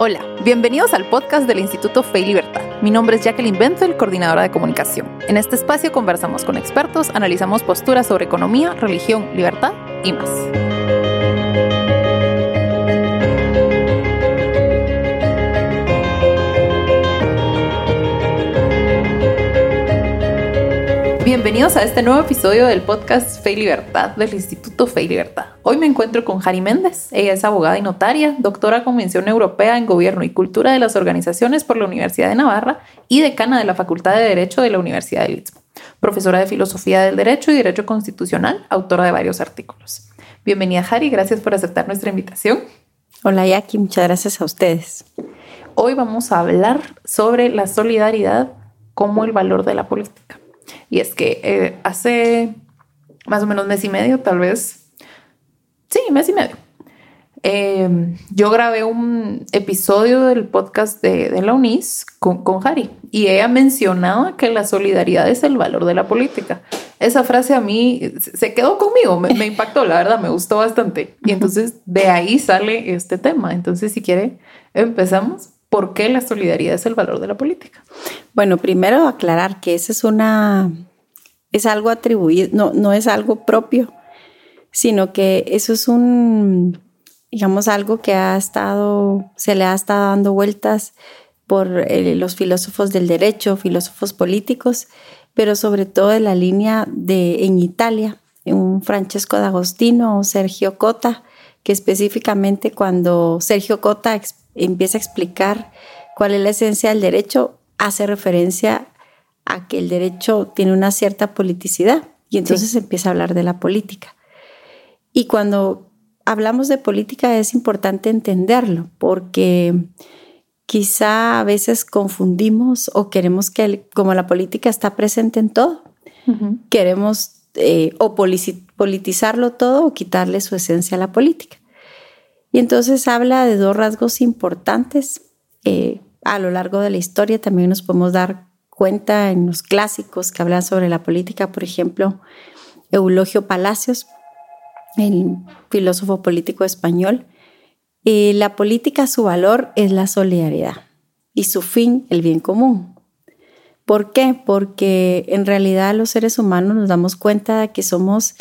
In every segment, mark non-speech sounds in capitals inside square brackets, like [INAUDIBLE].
Hola, bienvenidos al podcast del Instituto Fe y Libertad. Mi nombre es Jacqueline Benzel, coordinadora de comunicación. En este espacio conversamos con expertos, analizamos posturas sobre economía, religión, libertad y más. Bienvenidos a este nuevo episodio del podcast Fe y Libertad del Instituto Fe y Libertad. Hoy me encuentro con Jari Méndez. Ella es abogada y notaria, doctora Convención Europea en Gobierno y Cultura de las Organizaciones por la Universidad de Navarra y decana de la Facultad de Derecho de la Universidad de Lisboa. Profesora de Filosofía del Derecho y Derecho Constitucional, autora de varios artículos. Bienvenida, Jari. Gracias por aceptar nuestra invitación. Hola, Jackie. Muchas gracias a ustedes. Hoy vamos a hablar sobre la solidaridad como el valor de la política. Y es que eh, hace más o menos mes y medio, tal vez, sí, mes y medio, em, yo grabé un episodio del podcast de, la UNIS con, con Harry y ella mencionaba que la solidaridad es el valor de la política. Esa frase a mí se quedó conmigo, me, me impactó, la verdad, me gustó bastante. Y entonces de ahí sale este tema. Entonces, si quiere, empezamos. ¿Por qué la solidaridad es el valor de la política? Bueno, primero aclarar que eso es una, es algo atribuido, no, no es algo propio, sino que eso es un, digamos, algo que ha estado, se le ha estado dando vueltas por eh, los filósofos del derecho, filósofos políticos, pero sobre todo en la línea de en Italia, un Francesco D'Agostino Sergio Cota, que específicamente cuando Sergio Cota empieza a explicar cuál es la esencia del derecho, hace referencia a que el derecho tiene una cierta politicidad y entonces empieza a hablar de la política. Y cuando hablamos de política es importante entenderlo porque quizá a veces confundimos o queremos que como la política está presente en todo, queremos eh, o politizarlo todo o quitarle su esencia a la política. Y entonces habla de dos rasgos importantes. Eh, a lo largo de la historia también nos podemos dar cuenta en los clásicos que hablan sobre la política, por ejemplo, Eulogio Palacios, el filósofo político español. Eh, la política, su valor es la solidaridad y su fin, el bien común. ¿Por qué? Porque en realidad los seres humanos nos damos cuenta de que somos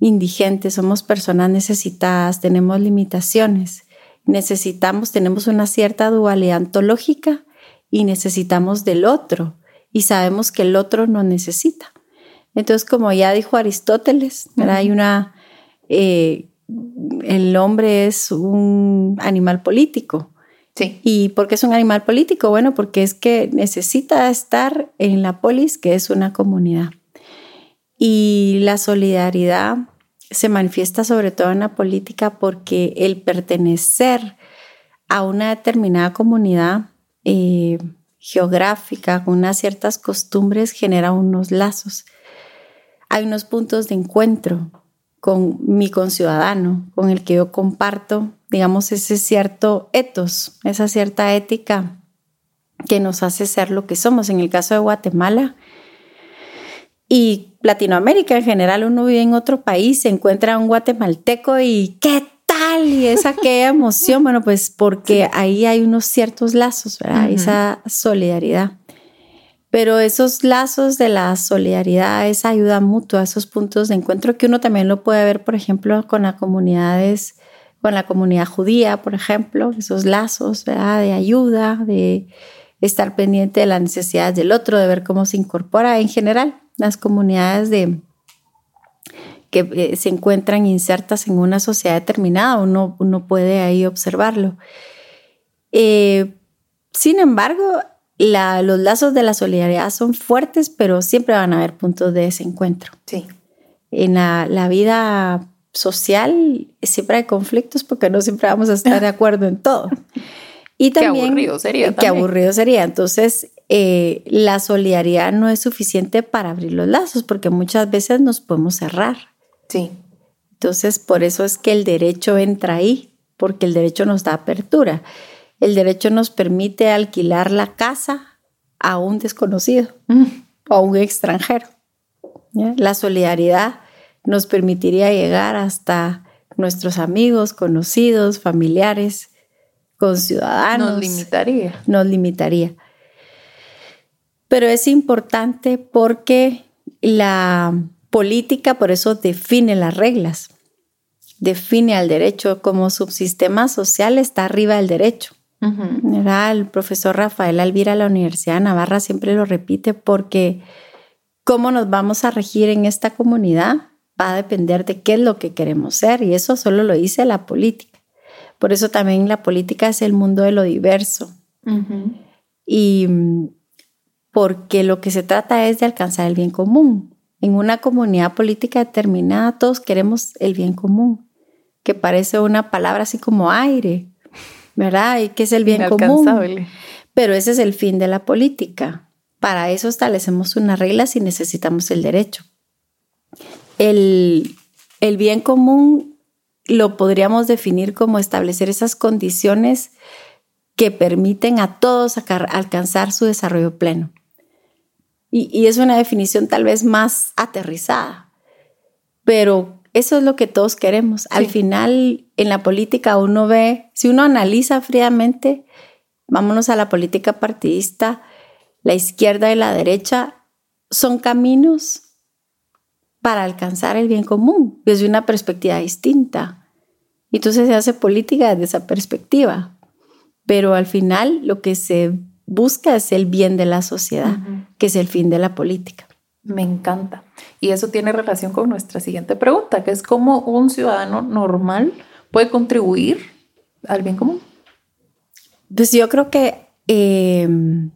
indigentes, somos personas necesitadas, tenemos limitaciones, necesitamos, tenemos una cierta dualidad ontológica y necesitamos del otro y sabemos que el otro nos necesita. Entonces, como ya dijo Aristóteles, hay una, eh, el hombre es un animal político. Sí. ¿Y por qué es un animal político? Bueno, porque es que necesita estar en la polis, que es una comunidad. Y la solidaridad se manifiesta sobre todo en la política porque el pertenecer a una determinada comunidad eh, geográfica con unas ciertas costumbres genera unos lazos. Hay unos puntos de encuentro con mi conciudadano, con el que yo comparto, digamos, ese cierto etos, esa cierta ética que nos hace ser lo que somos. En el caso de Guatemala, y Latinoamérica en general, uno vive en otro país, se encuentra un guatemalteco y ¿qué tal? Y esa qué [LAUGHS] emoción, bueno, pues porque ahí hay unos ciertos lazos, ¿verdad? Esa solidaridad. Pero esos lazos de la solidaridad, esa ayuda mutua, esos puntos de encuentro que uno también lo puede ver, por ejemplo, con las comunidades, con la comunidad judía, por ejemplo, esos lazos ¿verdad? de ayuda, de estar pendiente de las necesidades del otro, de ver cómo se incorpora en general las comunidades de, que eh, se encuentran insertas en una sociedad determinada, uno, uno puede ahí observarlo. Eh, sin embargo, los lazos de la solidaridad son fuertes, pero siempre van a haber puntos de desencuentro. Sí. En la, vida social siempre hay conflictos porque no siempre vamos a estar de [LAUGHS] acuerdo en todo. Y también, qué aburrido sería. Qué aburrido sería. Entonces, eh, la solidaridad no es suficiente para abrir los lazos porque muchas veces nos podemos cerrar. Sí. Entonces, por eso es que el derecho entra ahí, porque el derecho nos da apertura. El derecho nos permite alquilar la casa a un desconocido mm. o a un extranjero. La solidaridad nos permitiría llegar hasta nuestros amigos, conocidos, familiares, con ciudadanos. Nos limitaría. Nos limitaría. Pero es importante porque la política por eso define las reglas, define al derecho como subsistema social está arriba del derecho. El profesor Rafael Alvira de la Universidad de Navarra siempre lo repite porque cómo nos vamos a regir en esta comunidad va a depender de qué es lo que queremos ser y eso solo lo dice la política. Por eso también la política es el mundo de lo diverso. Y mm, porque lo que se trata es de alcanzar el bien común. En una comunidad política determinada todos queremos el bien común, que parece una palabra así como aire, ¿verdad? Y que es el bien común. Pero ese es el fin de la política. Para eso establecemos unas reglas y necesitamos el derecho. El, el bien común lo podríamos definir como establecer esas condiciones que permiten a todos alcanzar su desarrollo pleno. Y, es una definición tal vez más aterrizada, pero eso es lo que todos queremos. Al final, en la política uno ve, si uno analiza fríamente, vámonos a la política partidista, la izquierda y la derecha son caminos para alcanzar el bien común desde una perspectiva distinta. Entonces se hace política desde esa perspectiva. Pero al final lo que se busca es el bien de la sociedad, que es el fin de la política. Me encanta. Y eso tiene relación con nuestra siguiente pregunta, que es cómo un ciudadano normal puede contribuir al bien común. Pues yo creo que em,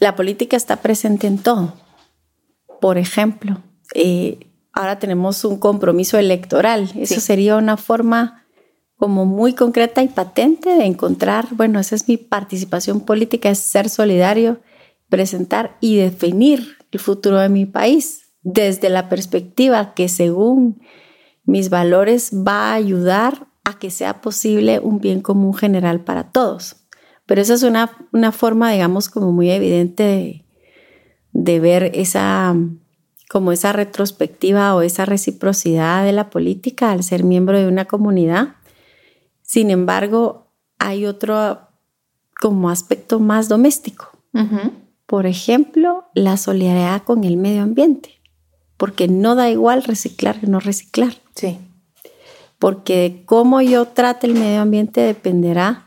la política está presente en todo. Por ejemplo, eh, ahora tenemos un compromiso electoral. Eso sería una forma como muy concreta y patente de encontrar, bueno, esa es mi participación política, es ser solidario, presentar y definir el futuro de mi país desde la perspectiva que según mis valores va a ayudar a que sea posible un bien común general para todos. Pero esa es una, una forma, digamos, como muy evidente de, de ver esa, como esa retrospectiva o esa reciprocidad de la política al ser miembro de una comunidad sin embargo, hay otro como aspecto más doméstico. Por ejemplo, la solidaridad con el medio ambiente, porque no da igual reciclar que no reciclar. Sí. Porque cómo yo trate el medio ambiente dependerá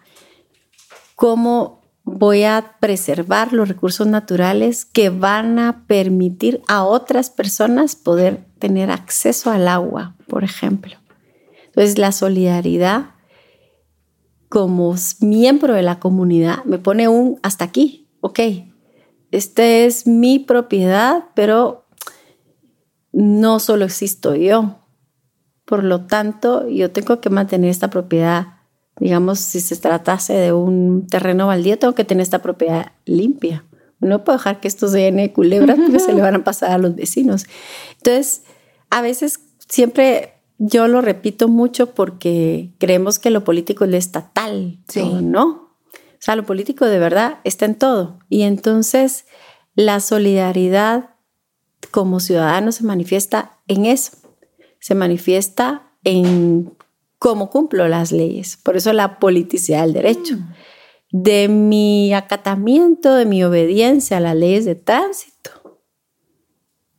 cómo voy a preservar los recursos naturales que van a permitir a otras personas poder tener acceso al agua, por ejemplo. Entonces, la solidaridad como miembro de la comunidad me pone un hasta aquí, ok, esta es mi propiedad, pero no solo existo yo. Por lo tanto, yo tengo que mantener esta propiedad. Digamos, si se tratase de un terreno baldío, tengo que tener esta propiedad limpia. No puedo dejar que esto se llene de culebras porque se le van a pasar a los vecinos. Entonces, a veces siempre yo lo repito mucho porque creemos que lo político es lo estatal, ¿no? O sea, lo político de verdad está en todo. Y entonces la solidaridad como ciudadano se manifiesta en eso. Se manifiesta en cómo cumplo las leyes. Por eso la politicidad del derecho. Mm. De mi acatamiento, de mi obediencia a las leyes de tránsito.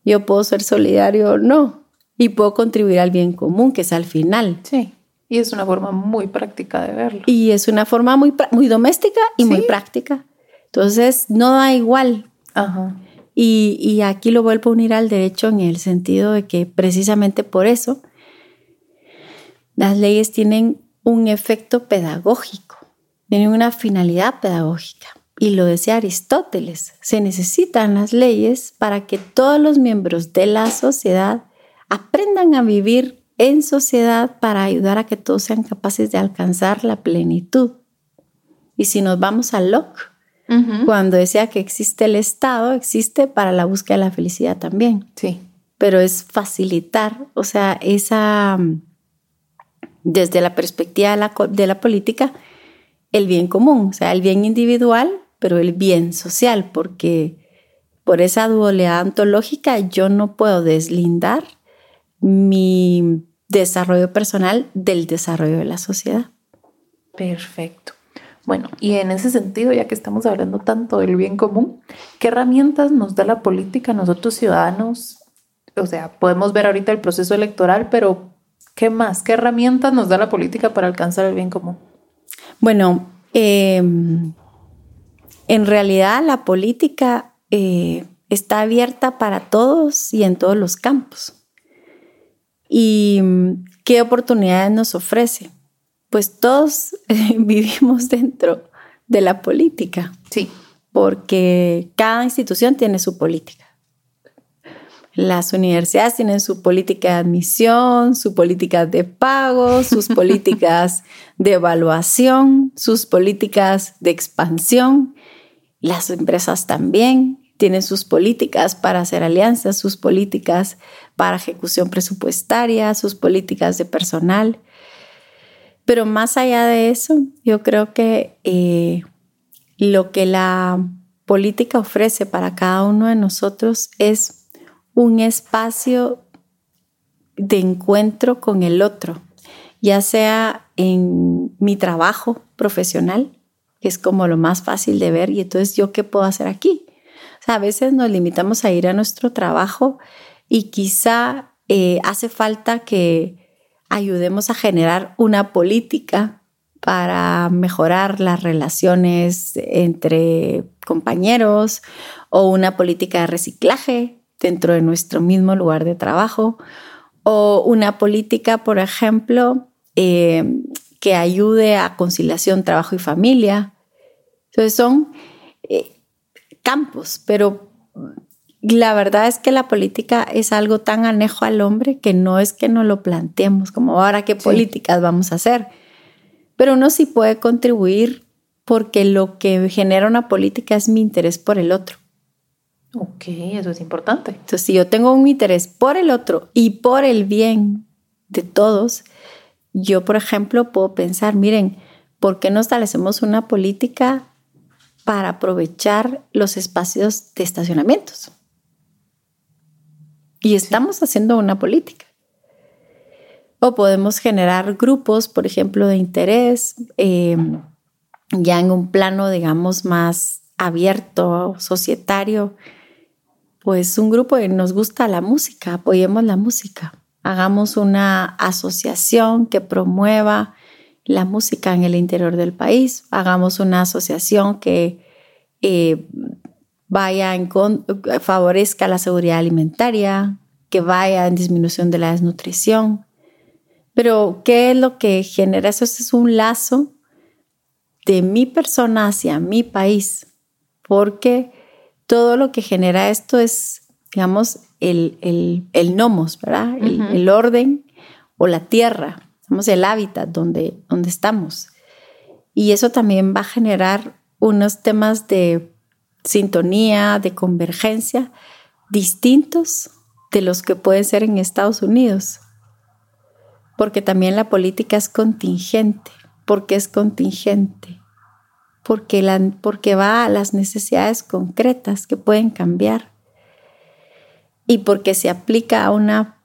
Yo puedo ser solidario o no, y puedo contribuir al bien común, que es al final. Sí. Y es una forma muy práctica de verlo. Y es una forma muy, muy doméstica y muy práctica. Entonces, no da igual. Ajá. Y, y, aquí lo vuelvo a unir al derecho en el sentido de que precisamente por eso las leyes tienen un efecto pedagógico, tienen una finalidad pedagógica. Y lo decía Aristóteles, se necesitan las leyes para que todos los miembros de la sociedad aprendan a vivir en sociedad para ayudar a que todos sean capaces de alcanzar la plenitud. Y si nos vamos a Locke, cuando decía que existe el Estado, existe para la búsqueda de la felicidad también. Sí. Pero es facilitar, o sea, esa, desde la perspectiva de la, de la política, el bien común, o sea, el bien individual, pero el bien social, porque por esa dualidad ontológica yo no puedo deslindar mi desarrollo personal del desarrollo de la sociedad. Perfecto. Bueno, y en ese sentido, ya que estamos hablando tanto del bien común, ¿qué herramientas nos da la política a nosotros ciudadanos? O sea, podemos ver ahorita el proceso electoral, pero ¿qué más? ¿Qué herramientas nos da la política para alcanzar el bien común? Bueno, em, en realidad la política eh, está abierta para todos y en todos los campos. ¿Y qué oportunidades nos ofrece? Pues todos [LAUGHS] vivimos dentro de la política. Sí. Porque cada institución tiene su política. Las universidades tienen su política de admisión, su política de pago, sus [LAUGHS] políticas de evaluación, sus políticas de expansión. Las empresas también tienen sus políticas para hacer alianzas, sus políticas para ejecución presupuestaria, sus políticas de personal. Pero más allá de eso, yo creo que eh, lo que la política ofrece para cada uno de nosotros es un espacio de encuentro con el otro, ya sea en mi trabajo profesional, que es como lo más fácil de ver, y entonces yo qué puedo hacer aquí. a veces nos limitamos a ir a nuestro trabajo y quizá eh, hace falta que ayudemos a generar una política para mejorar las relaciones entre compañeros o una política de reciclaje dentro de nuestro mismo lugar de trabajo o una política, por ejemplo, eh, que ayude a conciliación trabajo y familia. Entonces son eh, campos, pero la verdad es que la política es algo tan anejo al hombre que no es que no lo planteemos como ahora qué políticas vamos a hacer. Pero uno sí puede contribuir porque lo que genera una política es mi interés por el otro. Ok, eso es importante. Entonces, si yo tengo un interés por el otro y por el bien de todos, yo, por ejemplo, puedo pensar, miren, ¿por qué no establecemos una política para aprovechar los espacios de estacionamientos? Y estamos haciendo una política. O podemos generar grupos, por ejemplo, de interés, eh, ya en un plano, digamos, más abierto, societario, pues un grupo que nos gusta la música, apoyemos la música, hagamos una asociación que promueva la música en el interior del país, hagamos una asociación que eh, vaya en favorezca la seguridad alimentaria, que vaya en disminución de la desnutrición. Pero, ¿qué es lo que genera eso? es un lazo de mi persona hacia mi país, porque todo lo que genera esto es, digamos, el, el, nomos, ¿verdad? el, orden o la tierra, digamos, el hábitat donde, donde estamos. Y eso también va a generar unos temas de sintonía, de convergencia distintos de los que pueden ser en Estados Unidos. Porque también la política es contingente. porque es contingente? porque, la, porque va a las necesidades concretas que pueden cambiar y porque se aplica a, una,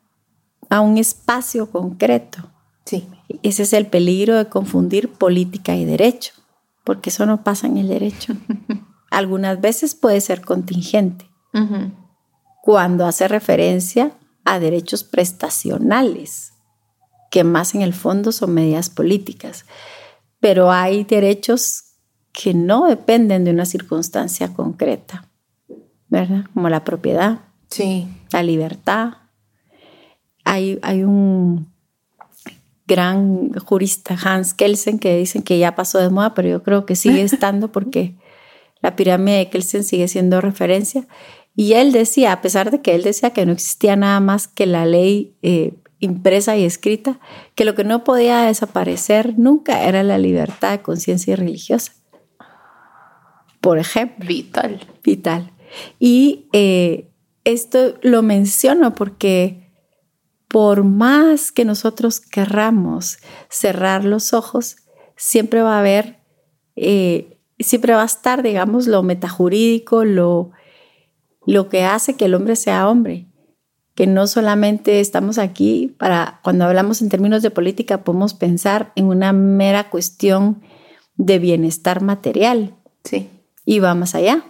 a un espacio concreto. Sí. Ese es el peligro de confundir política y derecho, porque eso no pasa en el derecho. [LAUGHS] Algunas veces puede ser contingente, cuando hace referencia a derechos prestacionales, que más en el fondo son medidas políticas. Pero hay derechos que no dependen de una circunstancia concreta, ¿verdad? Como la propiedad, sí. la libertad. Hay, hay un gran jurista, Hans Kelsen, que dicen que ya pasó de moda, pero yo creo que sigue [LAUGHS] estando porque la pirámide de Kelsen sigue siendo referencia. Y él decía, a pesar de que él decía que no existía nada más que la ley eh, impresa y escrita, que lo que no podía desaparecer nunca era la libertad de conciencia y religiosa por ejemplo. Vital. Vital. Y eh, esto lo menciono porque por más que nosotros querramos cerrar los ojos, siempre va a haber, eh, siempre va a estar, digamos, lo metajurídico, lo, lo que hace que el hombre sea hombre. Que no solamente estamos aquí para, cuando hablamos en términos de política, podemos pensar en una mera cuestión de bienestar material. Sí. Y va más allá,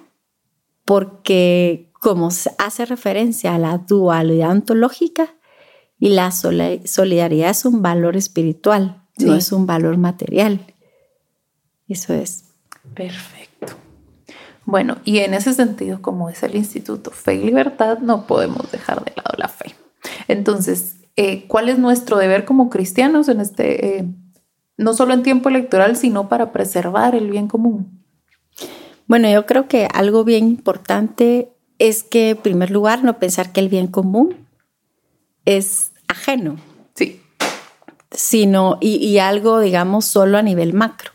porque como hace referencia a la dualidad ontológica y la solidaridad es un valor espiritual, no es un valor material. Eso es. Perfecto. Bueno, y en ese sentido, como es el Instituto Fe y Libertad, no podemos dejar de lado la fe. Entonces, eh, ¿cuál es nuestro deber como cristianos en este, eh, no solo en tiempo electoral, sino para preservar el bien común? Bueno, yo creo que algo bien importante es que, en primer lugar, no pensar que el bien común es ajeno. Sí. Sino, y, y algo, digamos, solo a nivel macro.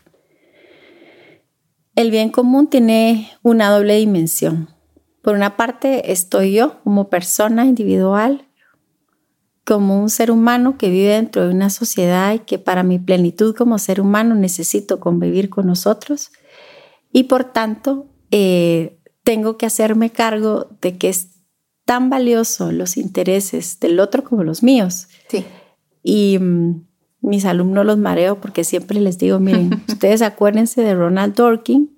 El bien común tiene una doble dimensión. Por una parte, estoy yo como persona individual, como un ser humano que vive dentro de una sociedad y que para mi plenitud como ser humano necesito convivir con nosotros. Y por tanto, eh, tengo que hacerme cargo de que es tan valioso los intereses del otro como los míos. Sí. Y mm, mis alumnos los mareo porque siempre les digo, miren, [LAUGHS] ustedes acuérdense de Ronald Dworkin,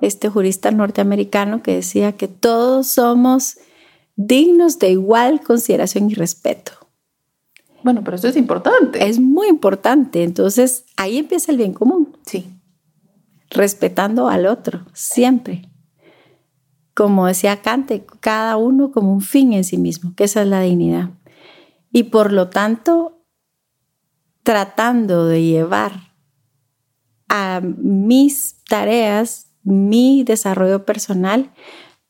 este jurista norteamericano que decía que todos somos dignos de igual consideración y respeto. Bueno, pero eso es importante. Es muy importante. Entonces, ahí empieza el bien común. Sí. Respetando al otro, siempre. Como decía Kant, cada uno como un fin en sí mismo, que esa es la dignidad. Y por lo tanto, tratando de llevar a mis tareas, mi desarrollo personal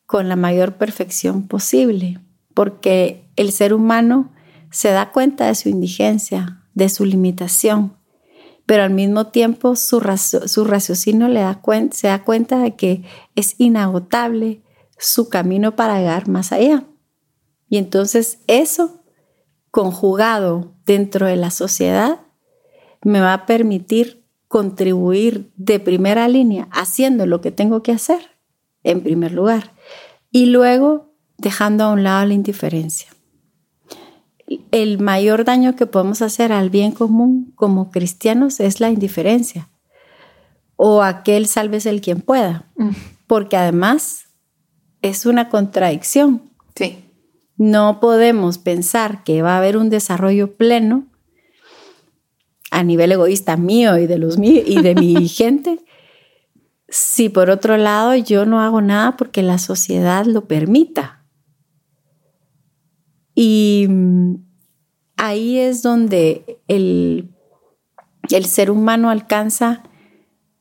con la mayor perfección posible, porque el ser humano se da cuenta de su indigencia, de su limitación, pero al mismo tiempo su, raciocinio le da se da cuenta de que es inagotable su camino para llegar más allá. Y entonces eso conjugado dentro de la sociedad me va a permitir contribuir de primera línea haciendo lo que tengo que hacer, en primer lugar, y luego dejando a un lado la indiferencia. El mayor daño que podemos hacer al bien común como cristianos es la indiferencia o aquel salves el quien pueda, mm. porque además es una contradicción. No podemos pensar que va a haber un desarrollo pleno a nivel egoísta mío y de los y de mi [LAUGHS] gente, si por otro lado yo no hago nada porque la sociedad lo permita. Y mm, ahí es donde el, el ser humano alcanza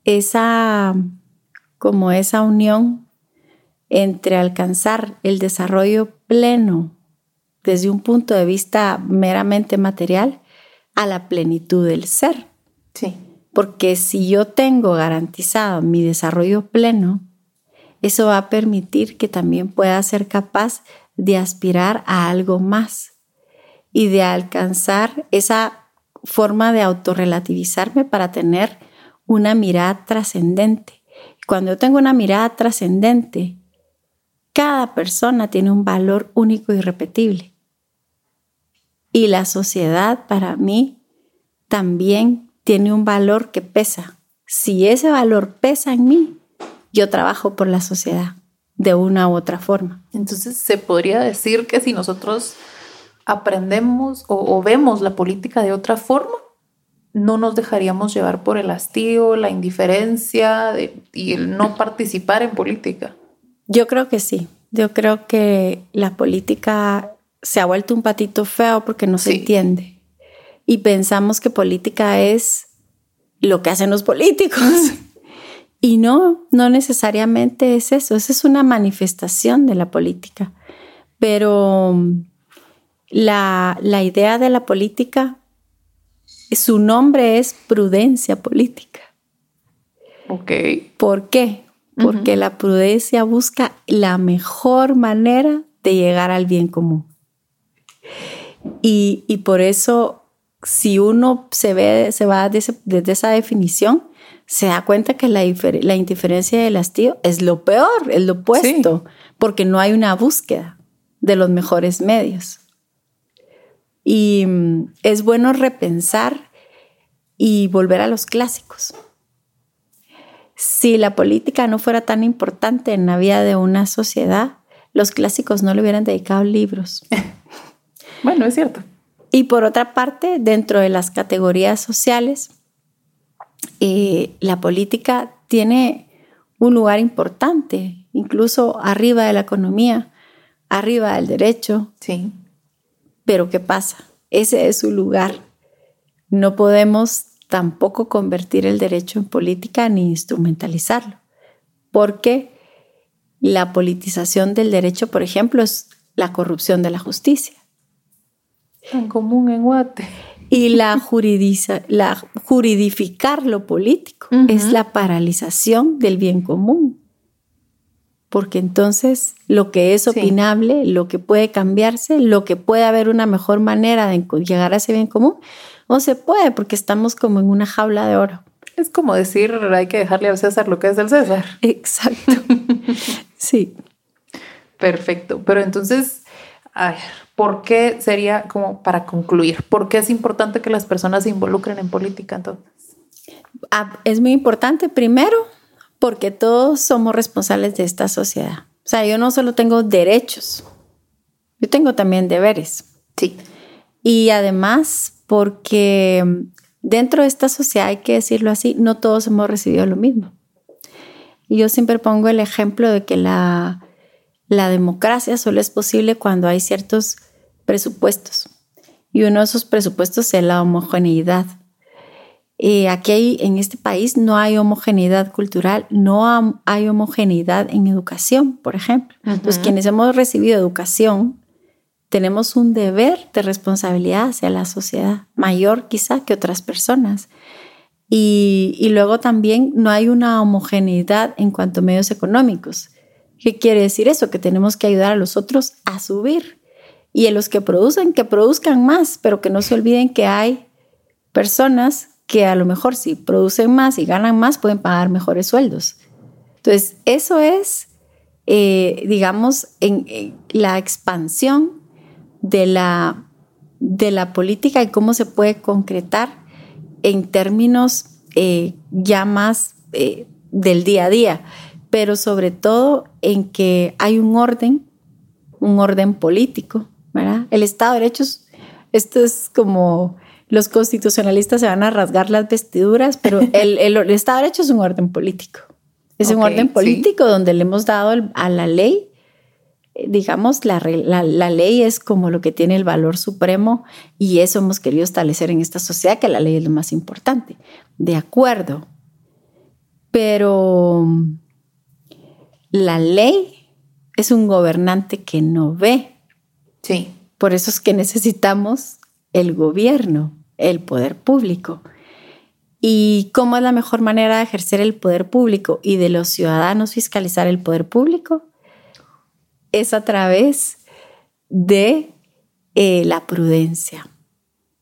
esa como esa unión entre alcanzar el desarrollo pleno desde un punto de vista meramente material a la plenitud del ser. Sí. Porque si yo tengo garantizado mi desarrollo pleno, eso va a permitir que también pueda ser capaz de aspirar a algo más y de alcanzar esa forma de autorrelativizarme para tener una mirada trascendente. Cuando yo tengo una mirada trascendente, cada persona tiene un valor único y irrepetible. Y la sociedad para mí también tiene un valor que pesa. Si ese valor pesa en mí, yo trabajo por la sociedad de una u otra forma. Entonces se podría decir que si nosotros aprendemos o, vemos la política de otra forma, no nos dejaríamos llevar por el hastío, la indiferencia y el no participar en política. Yo creo que sí. Yo creo que la política se ha vuelto un patito feo porque no se entiende. Y pensamos que política es lo que hacen los políticos. [LAUGHS] y no, no necesariamente es eso. Esa es una manifestación de la política. Pero mm, la, la idea de la política, su nombre es prudencia política. Ok. ¿Por qué? Porque la prudencia busca la mejor manera de llegar al bien común. Y, por eso, si uno se ve, se va desde, esa definición, se da cuenta que la, indiferencia y el hastío es lo peor, es lo opuesto, porque no hay una búsqueda de los mejores medios. Y mm, es bueno repensar y volver a los clásicos. Si la política no fuera tan importante en la vida de una sociedad, los clásicos no le hubieran dedicado libros. [LAUGHS] bueno, es cierto. Y por otra parte, dentro de las categorías sociales, eh, la política tiene un lugar importante, incluso arriba de la economía, arriba del derecho. Sí. Pero ¿qué pasa? Ese es su lugar. No podemos tampoco convertir el derecho en política ni instrumentalizarlo, porque la politización del derecho, por ejemplo, es la corrupción de la justicia. Tan común en Guate. Y la, juridiza, la juridificar lo político es la paralización del bien común. Porque entonces lo que es opinable, lo que puede cambiarse, lo que puede haber una mejor manera de llegar a ese bien común, no se puede porque estamos como en una jaula de oro. Es como decir, hay que dejarle al César lo que es del César. Exacto. [LAUGHS] sí. Perfecto. Pero entonces, a ver, ¿por qué sería como para concluir? ¿Por qué es importante que las personas se involucren en política entonces? Ah, es muy importante, primero, porque todos somos responsables de esta sociedad. O sea, yo no solo tengo derechos, yo tengo también deberes. Sí. Y además, porque dentro de esta sociedad, hay que decirlo así, no todos hemos recibido lo mismo. Yo siempre pongo el ejemplo de que la, la democracia solo es posible cuando hay ciertos presupuestos. Y uno de esos presupuestos es la homogeneidad. Y aquí hay, en este país no hay homogeneidad cultural, no hay homogeneidad en educación, por ejemplo. Los quienes hemos recibido educación tenemos un deber de responsabilidad hacia la sociedad, mayor quizá que otras personas. Y, luego también no hay una homogeneidad en cuanto a medios económicos. ¿Qué quiere decir eso? Que tenemos que ayudar a los otros a subir. Y a los que producen, que produzcan más, pero que no se olviden que hay personas que a lo mejor si producen más y ganan más pueden pagar mejores sueldos. Entonces, eso es, eh, digamos, en la expansión de la, de la política y cómo se puede concretar en términos eh, ya más eh, del día a día, pero sobre todo en que hay un orden, un orden político, ¿verdad? El Estado de Derechos, esto es como los constitucionalistas se van a rasgar las vestiduras, pero [LAUGHS] el, Estado de Derecho es un orden político. Es un orden político donde le hemos dado a la ley digamos, la, la, ley es como lo que tiene el valor supremo y eso hemos querido establecer en esta sociedad, que la ley es lo más importante. De acuerdo. Pero la ley es un gobernante que no ve. Sí. Por eso es que necesitamos el gobierno, el poder público. ¿Y cómo es la mejor manera de ejercer el poder público y de los ciudadanos fiscalizar el poder público? Es a través de eh, la prudencia.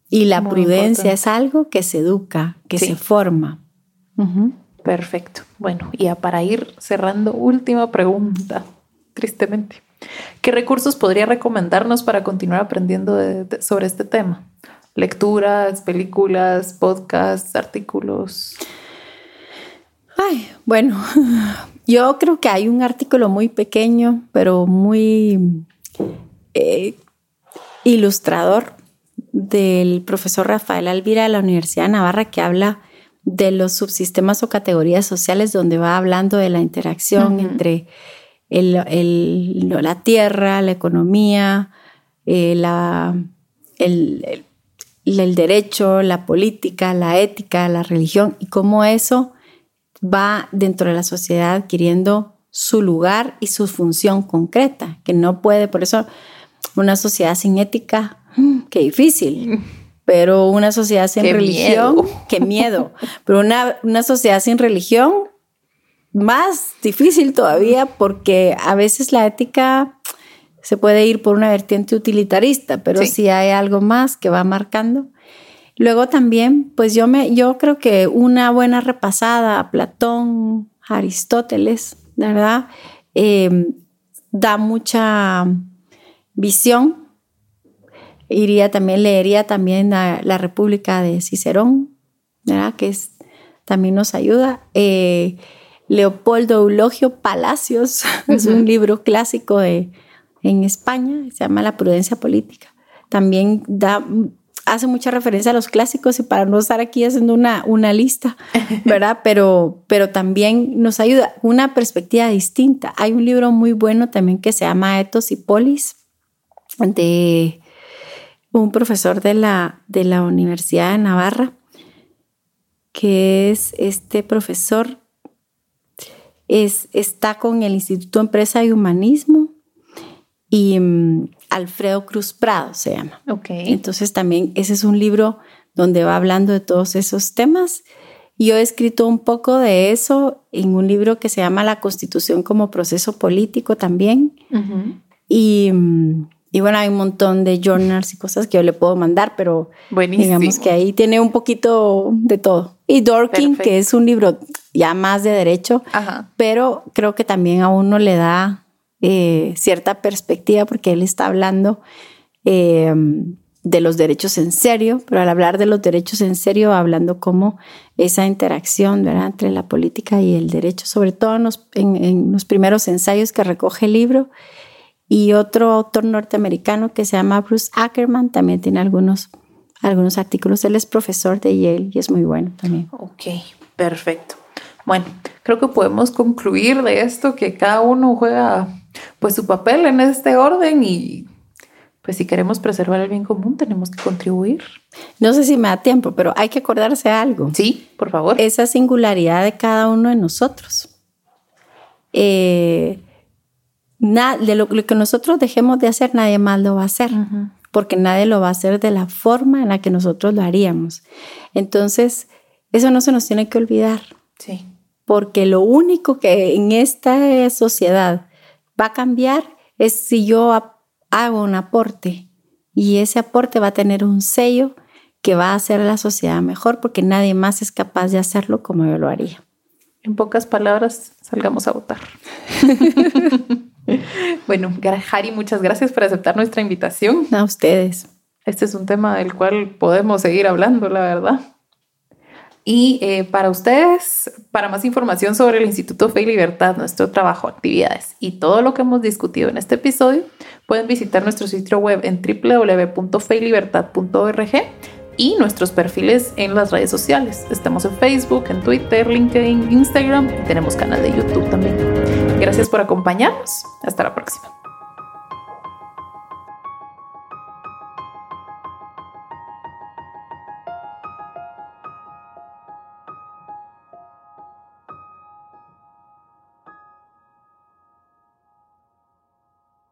Y la prudencia es algo que se educa, que se forma. Perfecto. Bueno, y para ir cerrando, última pregunta, tristemente. ¿Qué recursos podría recomendarnos para continuar aprendiendo sobre este tema? Lecturas, películas, podcasts, artículos. Ay, bueno, [LAUGHS] yo creo que hay un artículo muy pequeño, pero muy eh, ilustrador del profesor Rafael Alvira de la Universidad de Navarra que habla de los subsistemas o categorías sociales donde va hablando de la interacción entre la tierra, la economía, eh, el, el, derecho, la política, la ética, la religión y cómo eso va dentro de la sociedad adquiriendo su lugar y su función concreta, que no puede, por eso una sociedad sin ética, mm, qué difícil, [LAUGHS] pero una sociedad sin religión, qué miedo, pero una, una sociedad sin religión, más difícil todavía porque a veces la ética se puede ir por una vertiente utilitarista, pero si hay algo más que va marcando. Luego también, pues yo me, yo creo que una buena repasada a Platón, Aristóteles, ¿verdad? Em, da mucha visión. Iría también, leería también la, República de Cicerón, ¿verdad? Que es, también nos ayuda. Eh, Leopoldo Eulogio Palacios. [LAUGHS] Es un libro clásico de, en España, se llama La prudencia política. También da, hace mucha referencia a los clásicos y para no estar aquí haciendo una, una lista, [LAUGHS] ¿verdad? Pero, pero también nos ayuda una perspectiva distinta. Hay un libro muy bueno también que se llama Etos y Polis de un profesor de la, de la Universidad de Navarra, que es este profesor, es, está con el Instituto Empresa y Humanismo y mm, Alfredo Cruz Prado se llama. Okay. Entonces también ese es un libro donde va hablando de todos esos temas. Yo he escrito un poco de eso en un libro que se llama La Constitución como proceso político también. y, y, bueno, hay un montón de journals y cosas que yo le puedo mandar, pero digamos que ahí tiene un poquito de todo. Y Dorking, que es un libro ya más de derecho, pero creo que también a uno le da eh, cierta perspectiva porque él está hablando eh, de los derechos en serio, pero al hablar de los derechos en serio, hablando como esa interacción entre la política y el derecho, sobre todo en los, en, los primeros ensayos que recoge el libro. Y otro autor norteamericano que se llama Bruce Ackerman también tiene algunos, algunos artículos. Él es profesor de Yale y es muy bueno también. Ok, perfecto. Bueno, creo que podemos concluir de esto que cada uno juega pues su papel en este orden y pues si queremos preservar el bien común tenemos que contribuir. No sé si me da tiempo, pero hay que acordarse de algo. Sí, por favor. Esa singularidad de cada uno de nosotros. Eh, de lo, que nosotros dejemos de hacer, nadie más lo va a hacer, porque nadie lo va a hacer de la forma en la que nosotros lo haríamos. Entonces, eso no se nos tiene que olvidar. Sí. Porque lo único que en esta sociedad va a cambiar es si yo hago un aporte y ese aporte va a tener un sello que va a hacer a la sociedad mejor porque nadie más es capaz de hacerlo como yo lo haría. En pocas palabras, salgamos a votar. [LAUGHS] bueno, Harry, muchas gracias por aceptar nuestra invitación. A ustedes. Este es un tema del cual podemos seguir hablando, la verdad. Y eh, para ustedes, para más información sobre el Instituto Fe y Libertad, nuestro trabajo, actividades y todo lo que hemos discutido en este episodio, pueden visitar nuestro sitio web en www.feylibertad.org y nuestros perfiles en las redes sociales. Estamos en Facebook, en Twitter, LinkedIn, Instagram y tenemos canal de YouTube también. Gracias por acompañarnos. Hasta la próxima.